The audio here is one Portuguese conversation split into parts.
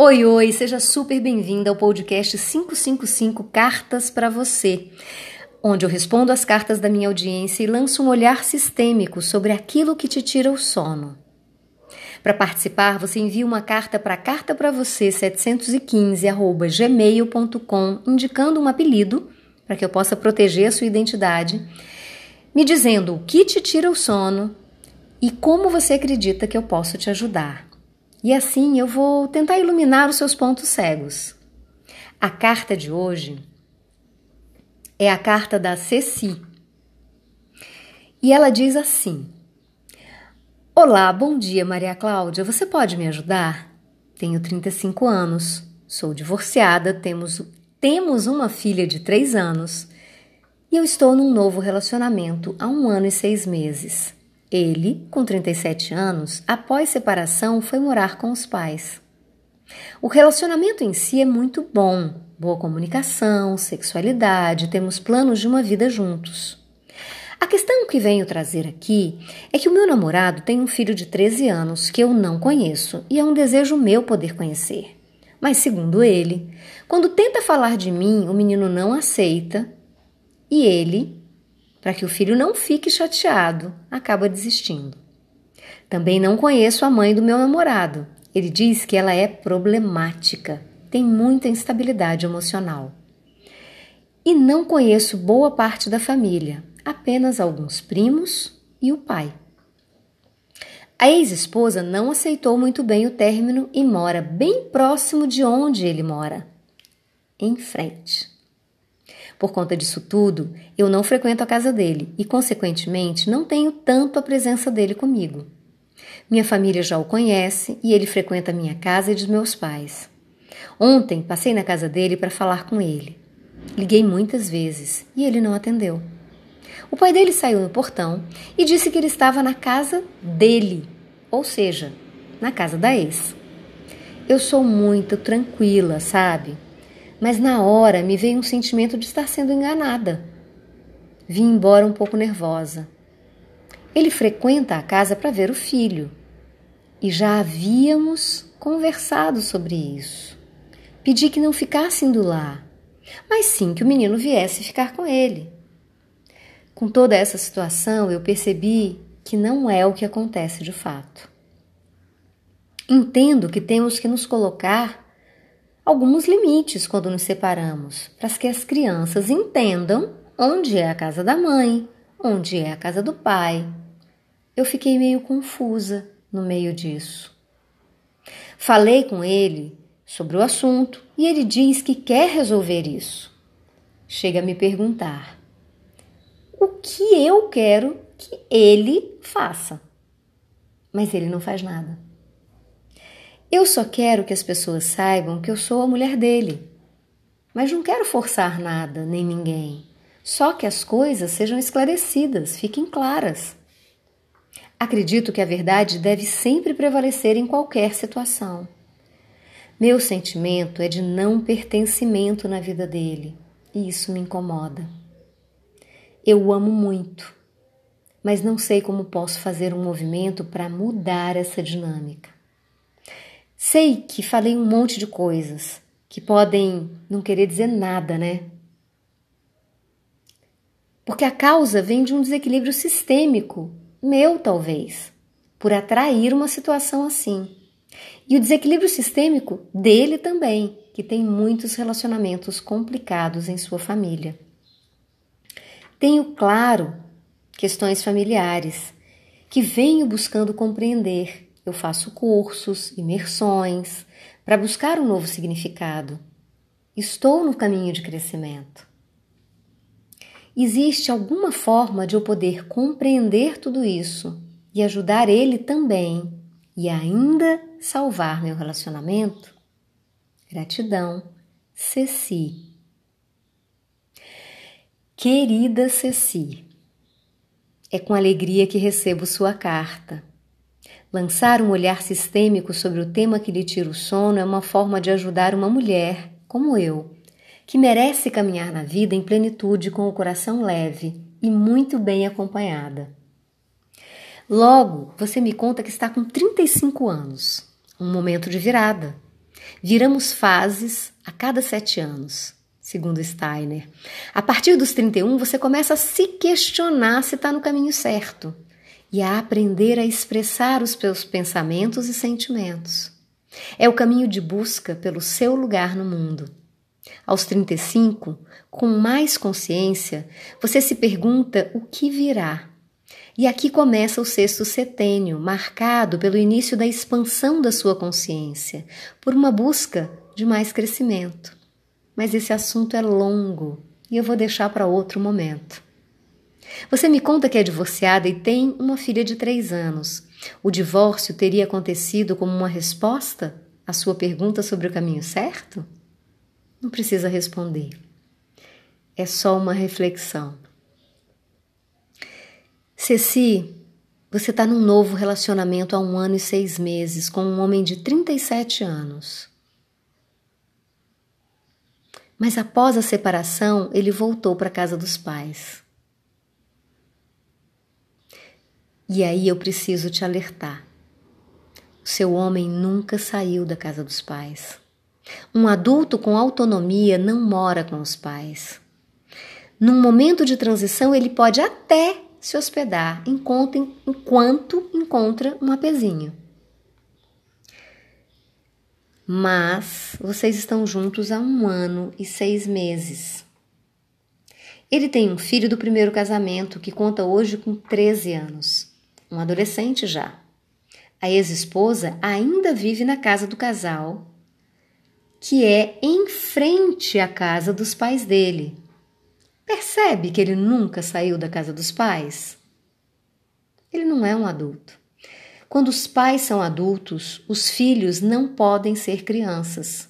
Oi, oi, seja super bem-vinda ao podcast 555 Cartas para você, onde eu respondo as cartas da minha audiência e lanço um olhar sistêmico sobre aquilo que te tira o sono. Para participar, você envia uma carta para carta para você 715@gmail.com, indicando um apelido para que eu possa proteger a sua identidade, me dizendo o que te tira o sono e como você acredita que eu posso te ajudar. E assim eu vou tentar iluminar os seus pontos cegos. A carta de hoje é a carta da Ceci. E ela diz assim: Olá, bom dia, Maria Cláudia. Você pode me ajudar? Tenho 35 anos, sou divorciada, temos, temos uma filha de 3 anos e eu estou num novo relacionamento há um ano e seis meses. Ele, com 37 anos, após separação, foi morar com os pais. O relacionamento em si é muito bom, boa comunicação, sexualidade, temos planos de uma vida juntos. A questão que venho trazer aqui é que o meu namorado tem um filho de 13 anos que eu não conheço e é um desejo meu poder conhecer. Mas, segundo ele, quando tenta falar de mim, o menino não aceita e ele, para que o filho não fique chateado, acaba desistindo. Também não conheço a mãe do meu namorado. Ele diz que ela é problemática, tem muita instabilidade emocional. E não conheço boa parte da família, apenas alguns primos e o pai. A ex-esposa não aceitou muito bem o término e mora bem próximo de onde ele mora, em frente. Por conta disso tudo, eu não frequento a casa dele e, consequentemente, não tenho tanto a presença dele comigo. Minha família já o conhece e ele frequenta a minha casa e dos meus pais. Ontem passei na casa dele para falar com ele. Liguei muitas vezes e ele não atendeu. O pai dele saiu no portão e disse que ele estava na casa dele, ou seja, na casa da ex. Eu sou muito tranquila, sabe? Mas na hora me veio um sentimento de estar sendo enganada. Vim embora um pouco nervosa. Ele frequenta a casa para ver o filho e já havíamos conversado sobre isso. Pedi que não ficasse indo lá, mas sim que o menino viesse ficar com ele. Com toda essa situação, eu percebi que não é o que acontece de fato. Entendo que temos que nos colocar alguns limites quando nos separamos, para que as crianças entendam onde é a casa da mãe, onde é a casa do pai. Eu fiquei meio confusa no meio disso. Falei com ele sobre o assunto e ele diz que quer resolver isso. Chega a me perguntar: o que eu quero que ele faça? Mas ele não faz nada. Eu só quero que as pessoas saibam que eu sou a mulher dele. Mas não quero forçar nada nem ninguém. Só que as coisas sejam esclarecidas, fiquem claras. Acredito que a verdade deve sempre prevalecer em qualquer situação. Meu sentimento é de não pertencimento na vida dele, e isso me incomoda. Eu o amo muito, mas não sei como posso fazer um movimento para mudar essa dinâmica. Sei que falei um monte de coisas que podem não querer dizer nada, né? Porque a causa vem de um desequilíbrio sistêmico, meu talvez, por atrair uma situação assim. E o desequilíbrio sistêmico dele também, que tem muitos relacionamentos complicados em sua família. Tenho claro questões familiares que venho buscando compreender eu faço cursos, imersões, para buscar um novo significado. Estou no caminho de crescimento. Existe alguma forma de eu poder compreender tudo isso e ajudar ele também e ainda salvar meu relacionamento? Gratidão, Ceci. Querida Ceci, é com alegria que recebo sua carta. Lançar um olhar sistêmico sobre o tema que lhe tira o sono é uma forma de ajudar uma mulher, como eu, que merece caminhar na vida em plenitude com o coração leve e muito bem acompanhada. Logo, você me conta que está com 35 anos, um momento de virada. Viramos fases a cada sete anos, segundo Steiner. A partir dos 31, você começa a se questionar se está no caminho certo e a aprender a expressar os seus pensamentos e sentimentos. É o caminho de busca pelo seu lugar no mundo. Aos 35, com mais consciência, você se pergunta o que virá. E aqui começa o sexto setênio, marcado pelo início da expansão da sua consciência, por uma busca de mais crescimento. Mas esse assunto é longo e eu vou deixar para outro momento. Você me conta que é divorciada e tem uma filha de três anos. O divórcio teria acontecido como uma resposta à sua pergunta sobre o caminho certo? Não precisa responder. É só uma reflexão. Ceci, você está num novo relacionamento há um ano e seis meses com um homem de 37 anos. Mas após a separação, ele voltou para a casa dos pais. E aí eu preciso te alertar. Seu homem nunca saiu da casa dos pais. Um adulto com autonomia não mora com os pais. Num momento de transição, ele pode até se hospedar enquanto, enquanto encontra um apezinho. Mas vocês estão juntos há um ano e seis meses. Ele tem um filho do primeiro casamento que conta hoje com 13 anos um adolescente já. A ex-esposa ainda vive na casa do casal, que é em frente à casa dos pais dele. Percebe que ele nunca saiu da casa dos pais? Ele não é um adulto. Quando os pais são adultos, os filhos não podem ser crianças.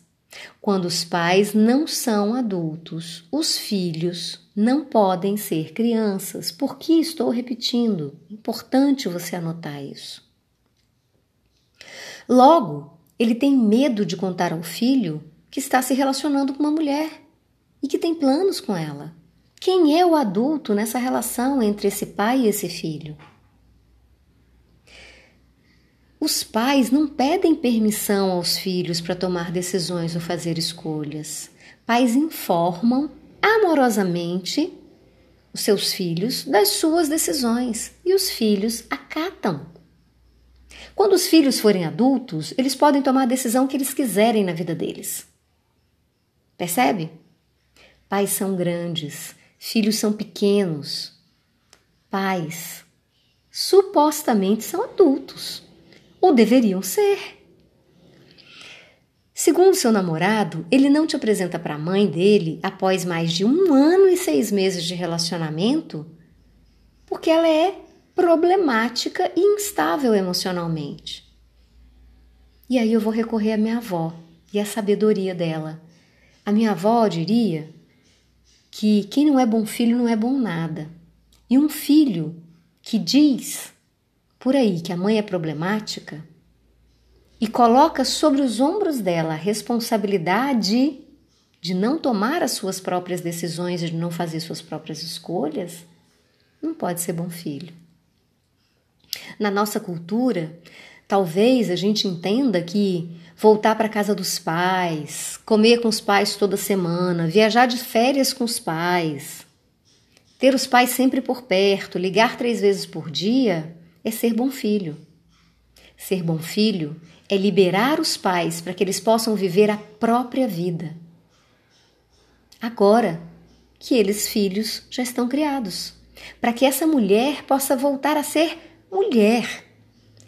Quando os pais não são adultos, os filhos não podem ser crianças. Por que estou repetindo? Importante você anotar isso. Logo, ele tem medo de contar ao filho que está se relacionando com uma mulher e que tem planos com ela. Quem é o adulto nessa relação entre esse pai e esse filho? Os pais não pedem permissão aos filhos para tomar decisões ou fazer escolhas. Pais informam amorosamente os seus filhos das suas decisões e os filhos acatam. Quando os filhos forem adultos, eles podem tomar a decisão que eles quiserem na vida deles. Percebe? Pais são grandes, filhos são pequenos. Pais supostamente são adultos ou deveriam ser. Segundo seu namorado, ele não te apresenta para a mãe dele após mais de um ano e seis meses de relacionamento porque ela é problemática e instável emocionalmente. E aí eu vou recorrer à minha avó e à sabedoria dela. A minha avó diria que quem não é bom filho não é bom nada. E um filho que diz por aí que a mãe é problemática e coloca sobre os ombros dela a responsabilidade de não tomar as suas próprias decisões, de não fazer suas próprias escolhas, não pode ser bom filho. Na nossa cultura, talvez a gente entenda que voltar para casa dos pais, comer com os pais toda semana, viajar de férias com os pais, ter os pais sempre por perto, ligar três vezes por dia, é ser bom filho. Ser bom filho é liberar os pais para que eles possam viver a própria vida. Agora que eles, filhos, já estão criados, para que essa mulher possa voltar a ser mulher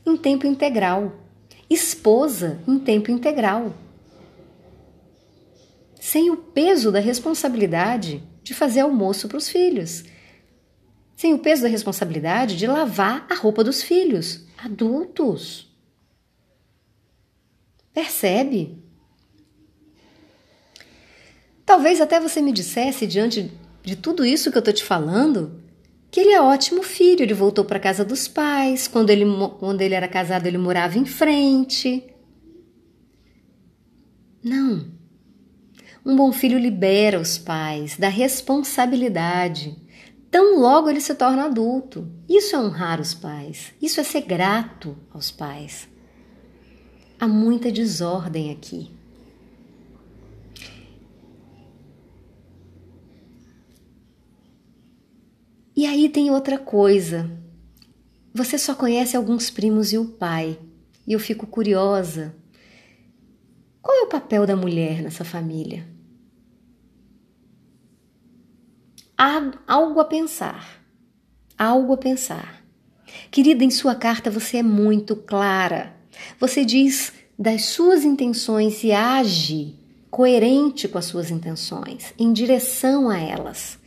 em tempo integral, esposa em tempo integral, sem o peso da responsabilidade de fazer almoço para os filhos, sem o peso da responsabilidade de lavar a roupa dos filhos, adultos. Percebe? Talvez até você me dissesse, diante de tudo isso que eu estou te falando, que ele é ótimo filho. Ele voltou para casa dos pais. Quando ele, quando ele era casado, ele morava em frente. Não. Um bom filho libera os pais da responsabilidade tão logo ele se torna adulto. Isso é honrar os pais, isso é ser grato aos pais. Há muita desordem aqui. E aí tem outra coisa. Você só conhece alguns primos e o pai. E eu fico curiosa. Qual é o papel da mulher nessa família? Algo a pensar. Algo a pensar. Querida, em sua carta você é muito clara. Você diz das suas intenções e age coerente com as suas intenções, em direção a elas.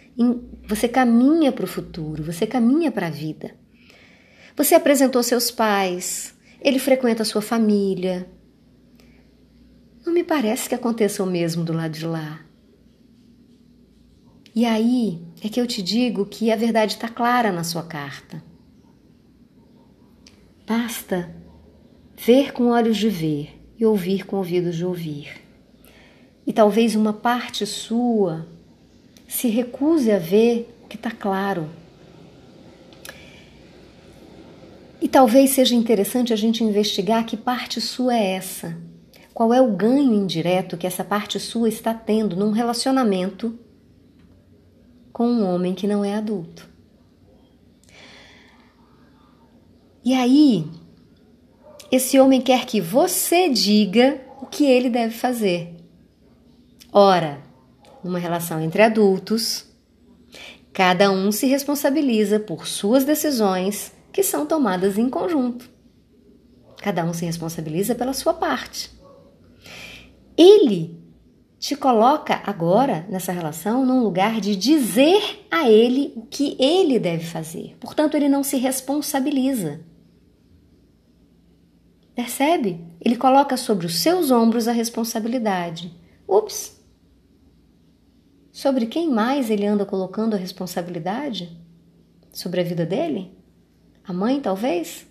Você caminha para o futuro, você caminha para a vida. Você apresentou seus pais, ele frequenta a sua família. Não me parece que aconteça o mesmo do lado de lá. E aí é que eu te digo que a verdade está clara na sua carta. Basta ver com olhos de ver e ouvir com ouvidos de ouvir. E talvez uma parte sua se recuse a ver o que está claro. E talvez seja interessante a gente investigar que parte sua é essa. Qual é o ganho indireto que essa parte sua está tendo num relacionamento com um homem que não é adulto? E aí, esse homem quer que você diga o que ele deve fazer. Ora, numa relação entre adultos, cada um se responsabiliza por suas decisões que são tomadas em conjunto. Cada um se responsabiliza pela sua parte. Ele te coloca agora nessa relação num lugar de dizer a ele o que ele deve fazer. Portanto, ele não se responsabiliza. Percebe? Ele coloca sobre os seus ombros a responsabilidade. Ups! Sobre quem mais ele anda colocando a responsabilidade? Sobre a vida dele? A mãe, talvez?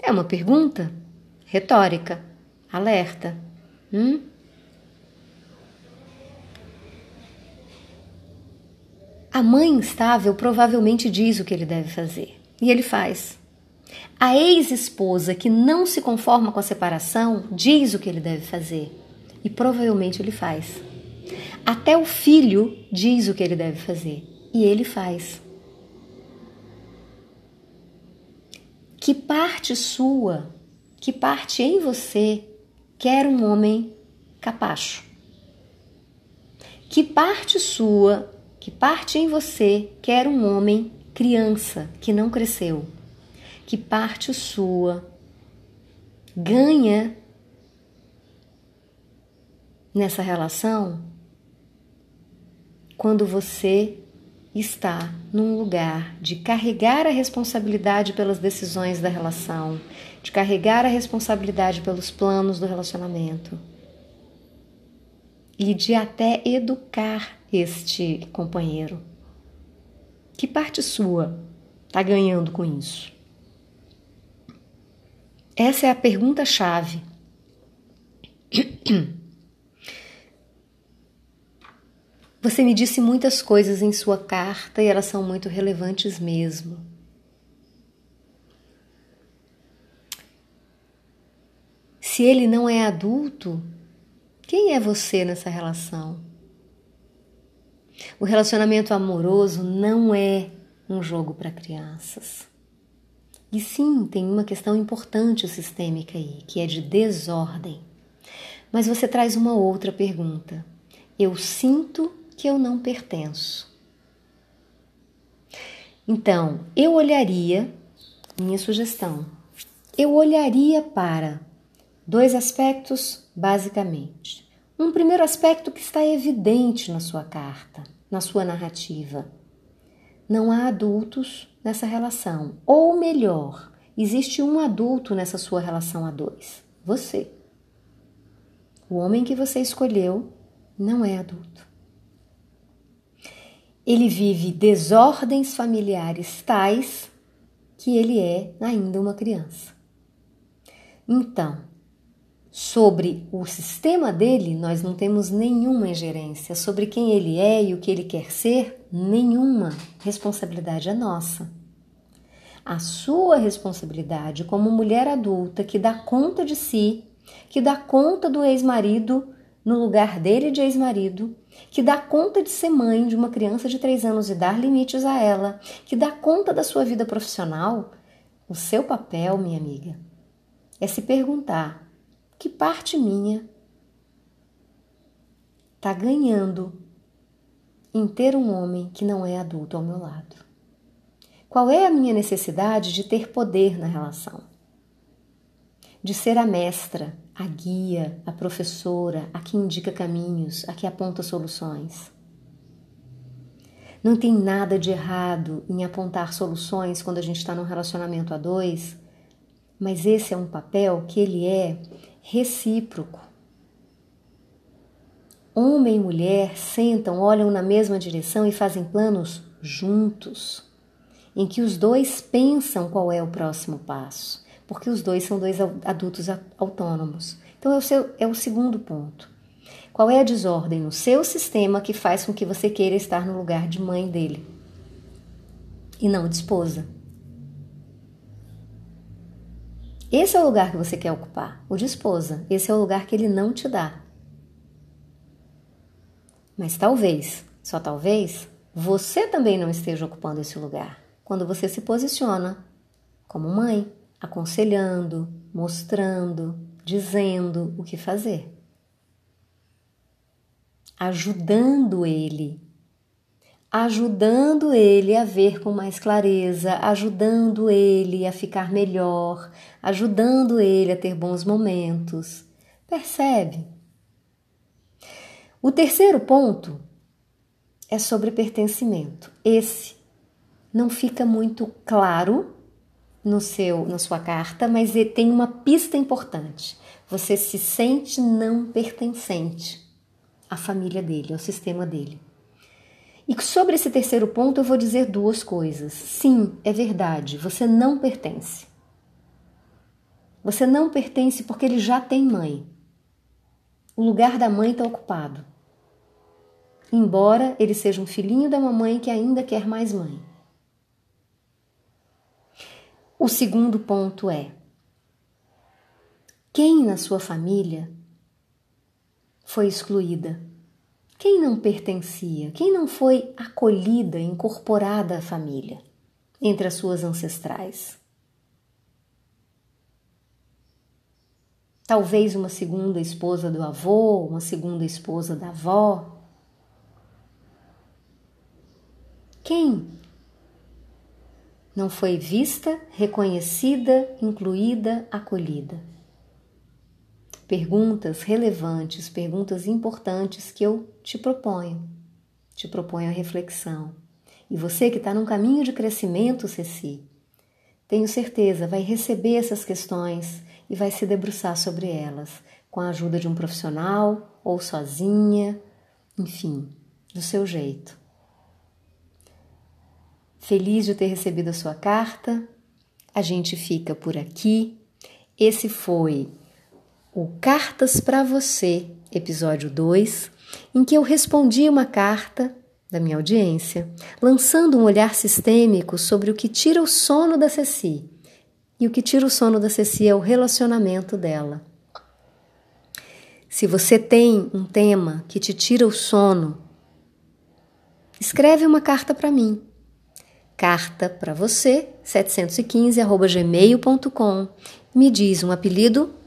É uma pergunta retórica, alerta. Hum? A mãe instável provavelmente diz o que ele deve fazer e ele faz. A ex-esposa que não se conforma com a separação diz o que ele deve fazer e provavelmente ele faz. Até o filho diz o que ele deve fazer e ele faz. Que parte sua, que parte em você quer um homem capacho? Que parte sua, que parte em você quer um homem criança que não cresceu? que parte sua ganha nessa relação quando você está num lugar de carregar a responsabilidade pelas decisões da relação, de carregar a responsabilidade pelos planos do relacionamento e de até educar este companheiro. Que parte sua está ganhando com isso? Essa é a pergunta-chave. Você me disse muitas coisas em sua carta e elas são muito relevantes mesmo. Se ele não é adulto, quem é você nessa relação? O relacionamento amoroso não é um jogo para crianças. E sim, tem uma questão importante sistêmica aí, que é de desordem. Mas você traz uma outra pergunta. Eu sinto que eu não pertenço. Então, eu olharia, minha sugestão, eu olharia para dois aspectos, basicamente. Um primeiro aspecto que está evidente na sua carta, na sua narrativa. Não há adultos nessa relação. Ou melhor, existe um adulto nessa sua relação a dois: você. O homem que você escolheu não é adulto. Ele vive desordens familiares tais que ele é ainda uma criança. Então, sobre o sistema dele, nós não temos nenhuma ingerência. Sobre quem ele é e o que ele quer ser, nenhuma responsabilidade é nossa. A sua responsabilidade como mulher adulta que dá conta de si, que dá conta do ex-marido no lugar dele de ex-marido, que dá conta de ser mãe de uma criança de 3 anos e dar limites a ela, que dá conta da sua vida profissional, o seu papel, minha amiga, é se perguntar: que parte minha está ganhando em ter um homem que não é adulto ao meu lado? Qual é a minha necessidade de ter poder na relação? De ser a mestra, a guia, a professora, a que indica caminhos, a que aponta soluções. Não tem nada de errado em apontar soluções quando a gente está num relacionamento a dois, mas esse é um papel que ele é recíproco. Homem e mulher sentam, olham na mesma direção e fazem planos juntos, em que os dois pensam qual é o próximo passo, porque os dois são dois adultos autônomos. Então é o, seu, é o segundo ponto. Qual é a desordem no seu sistema que faz com que você queira estar no lugar de mãe dele e não de esposa? Esse é o lugar que você quer ocupar, o de esposa. Esse é o lugar que ele não te dá. Mas talvez, só talvez, você também não esteja ocupando esse lugar quando você se posiciona como mãe, aconselhando, mostrando, dizendo o que fazer ajudando ele, ajudando ele a ver com mais clareza, ajudando ele a ficar melhor, ajudando ele a ter bons momentos. Percebe? O terceiro ponto é sobre pertencimento. Esse não fica muito claro no seu na sua carta, mas tem uma pista importante. Você se sente não pertencente à família dele, ao sistema dele. E sobre esse terceiro ponto eu vou dizer duas coisas. Sim, é verdade, você não pertence. Você não pertence porque ele já tem mãe. O lugar da mãe está ocupado. Embora ele seja um filhinho da mamãe que ainda quer mais mãe. O segundo ponto é: quem na sua família foi excluída? Quem não pertencia? Quem não foi acolhida, incorporada à família, entre as suas ancestrais? Talvez uma segunda esposa do avô, uma segunda esposa da avó. Quem não foi vista, reconhecida, incluída, acolhida? Perguntas relevantes, perguntas importantes que eu te proponho. Te proponho a reflexão. E você que está num caminho de crescimento, Ceci, tenho certeza vai receber essas questões e vai se debruçar sobre elas, com a ajuda de um profissional ou sozinha, enfim, do seu jeito. Feliz de ter recebido a sua carta. A gente fica por aqui. Esse foi o Cartas para Você, episódio 2, em que eu respondi uma carta da minha audiência, lançando um olhar sistêmico sobre o que tira o sono da Ceci. E o que tira o sono da Ceci é o relacionamento dela. Se você tem um tema que te tira o sono, escreve uma carta para mim. Carta para você, 715@gmail.com. Me diz um apelido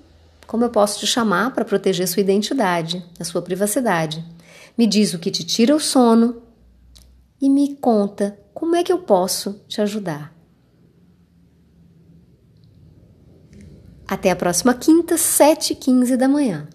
como eu posso te chamar para proteger sua identidade, a sua privacidade? Me diz o que te tira o sono e me conta como é que eu posso te ajudar. Até a próxima quinta, 7h15 da manhã.